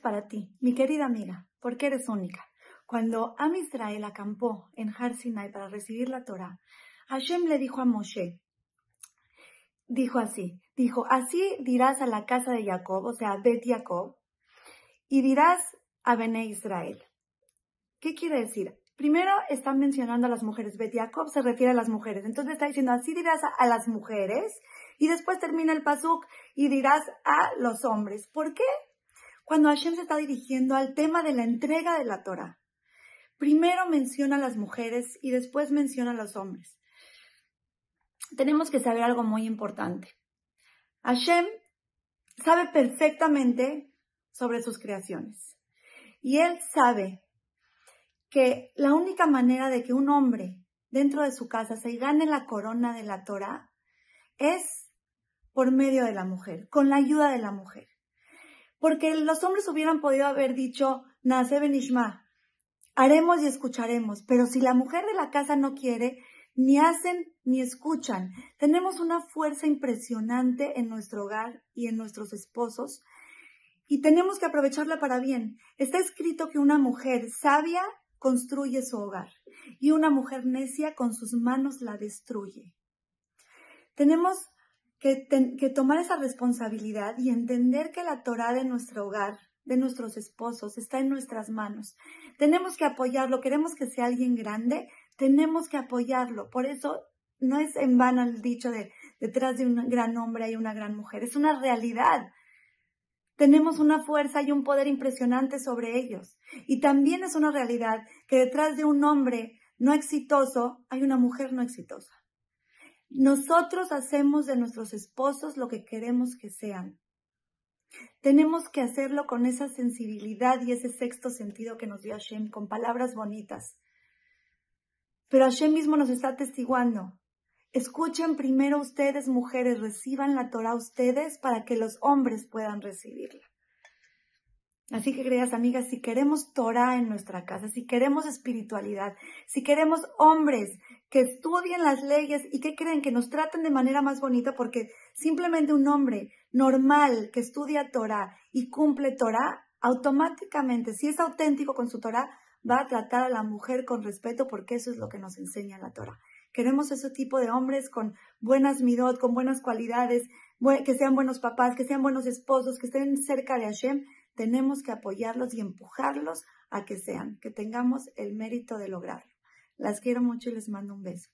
para ti, mi querida amiga, porque eres única. Cuando Am Israel acampó en Har Sinai para recibir la Torah, Hashem le dijo a Moshe, dijo así, dijo, así dirás a la casa de Jacob, o sea, a Bet Jacob, y dirás a Bene Israel. ¿Qué quiere decir? Primero están mencionando a las mujeres. Bet Jacob se refiere a las mujeres. Entonces está diciendo, así dirás a, las mujeres, y después termina el pasuk y dirás a los hombres. ¿Por qué? Cuando Hashem se está dirigiendo al tema de la entrega de la Torah. Primero menciona a las mujeres y después menciona a los hombres tenemos que saber algo muy importante. Hashem sabe perfectamente sobre sus creaciones. Y él sabe que la única manera de que un hombre dentro de su casa se gane la corona de la Torah es por medio de la mujer, con la ayuda de la mujer. Porque los hombres hubieran podido haber dicho, Nace Benishma, haremos y escucharemos, pero si la mujer de la casa no quiere, ni hacen ni escuchan. Tenemos una fuerza impresionante en nuestro hogar y en nuestros esposos y tenemos que aprovecharla para bien. Está escrito que una mujer sabia construye su hogar y una mujer necia con sus manos la destruye. Tenemos que, tomar esa responsabilidad y entender que la Torah de nuestro hogar de nuestros esposos, está en nuestras manos. Tenemos que apoyarlo, queremos que sea alguien grande, tenemos que apoyarlo. Por eso no es en vano el dicho de detrás de un gran hombre hay una gran mujer, es una realidad. Tenemos una fuerza y un poder impresionante sobre ellos. Y también es una realidad que detrás de un hombre no exitoso hay una mujer no exitosa. Nosotros hacemos de nuestros esposos lo que queremos que sean. Tenemos que hacerlo con esa sensibilidad y ese sexto sentido que nos dio Hashem, con palabras bonitas. Pero Hashem mismo nos está atestiguando. Escuchen primero ustedes, mujeres, reciban la Torah ustedes para que los hombres puedan recibirla. Así que, queridas amigas, si queremos Torah en nuestra casa, si queremos espiritualidad, si queremos hombres que estudien las leyes y que creen que nos traten de manera más bonita, porque simplemente un hombre normal que estudia Torah y cumple Torah, automáticamente, si es auténtico con su Torah, va a tratar a la mujer con respeto porque eso es lo que nos enseña la Torah. Queremos ese tipo de hombres con buenas midot, con buenas cualidades, que sean buenos papás, que sean buenos esposos, que estén cerca de Hashem tenemos que apoyarlos y empujarlos a que sean, que tengamos el mérito de lograrlo. Las quiero mucho y les mando un beso.